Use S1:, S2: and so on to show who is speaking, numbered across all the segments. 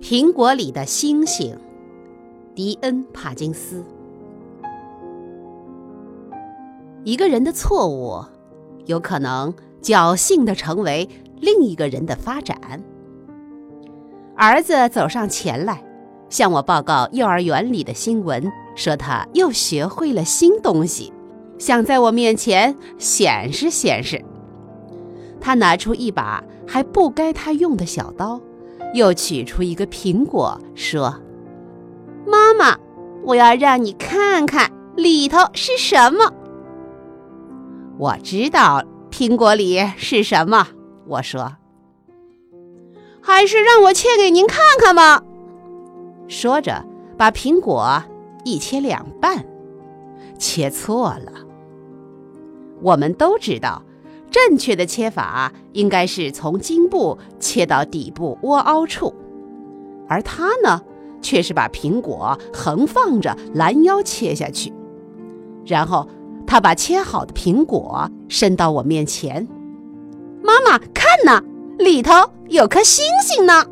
S1: 苹果里的星星，迪恩·帕金斯。一个人的错误，有可能侥幸的成为另一个人的发展。儿子走上前来，向我报告幼儿园里的新闻，说他又学会了新东西，想在我面前显示显示。他拿出一把还不该他用的小刀。又取出一个苹果，说：“妈妈，我要让你看看里头是什么。”我知道苹果里是什么，我说：“还是让我切给您看看吧。”说着，把苹果一切两半，切错了。我们都知道。正确的切法应该是从茎部切到底部窝凹处，而他呢，却是把苹果横放着拦腰切下去。然后他把切好的苹果伸到我面前：“妈妈，看呐，里头有颗星星呢。”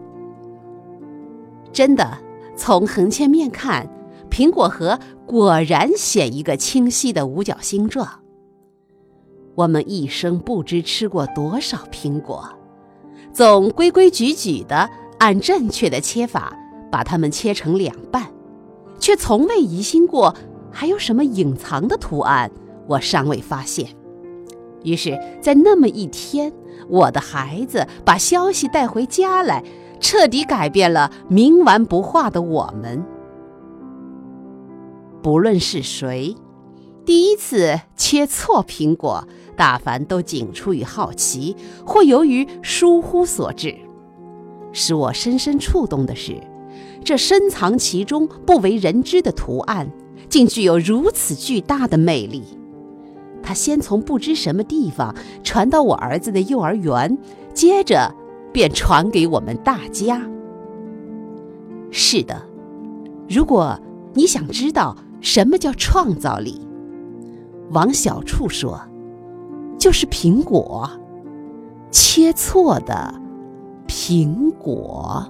S1: 真的，从横切面看，苹果核果然显一个清晰的五角星状。我们一生不知吃过多少苹果，总规规矩矩地按正确的切法把它们切成两半，却从未疑心过还有什么隐藏的图案，我尚未发现。于是，在那么一天，我的孩子把消息带回家来，彻底改变了冥顽不化的我们。不论是谁。第一次切错苹果，大凡都仅出于好奇，或由于疏忽所致。使我深深触动的是，这深藏其中不为人知的图案，竟具有如此巨大的魅力。它先从不知什么地方传到我儿子的幼儿园，接着便传给我们大家。是的，如果你想知道什么叫创造力，往小处说，就是苹果，切错的苹果。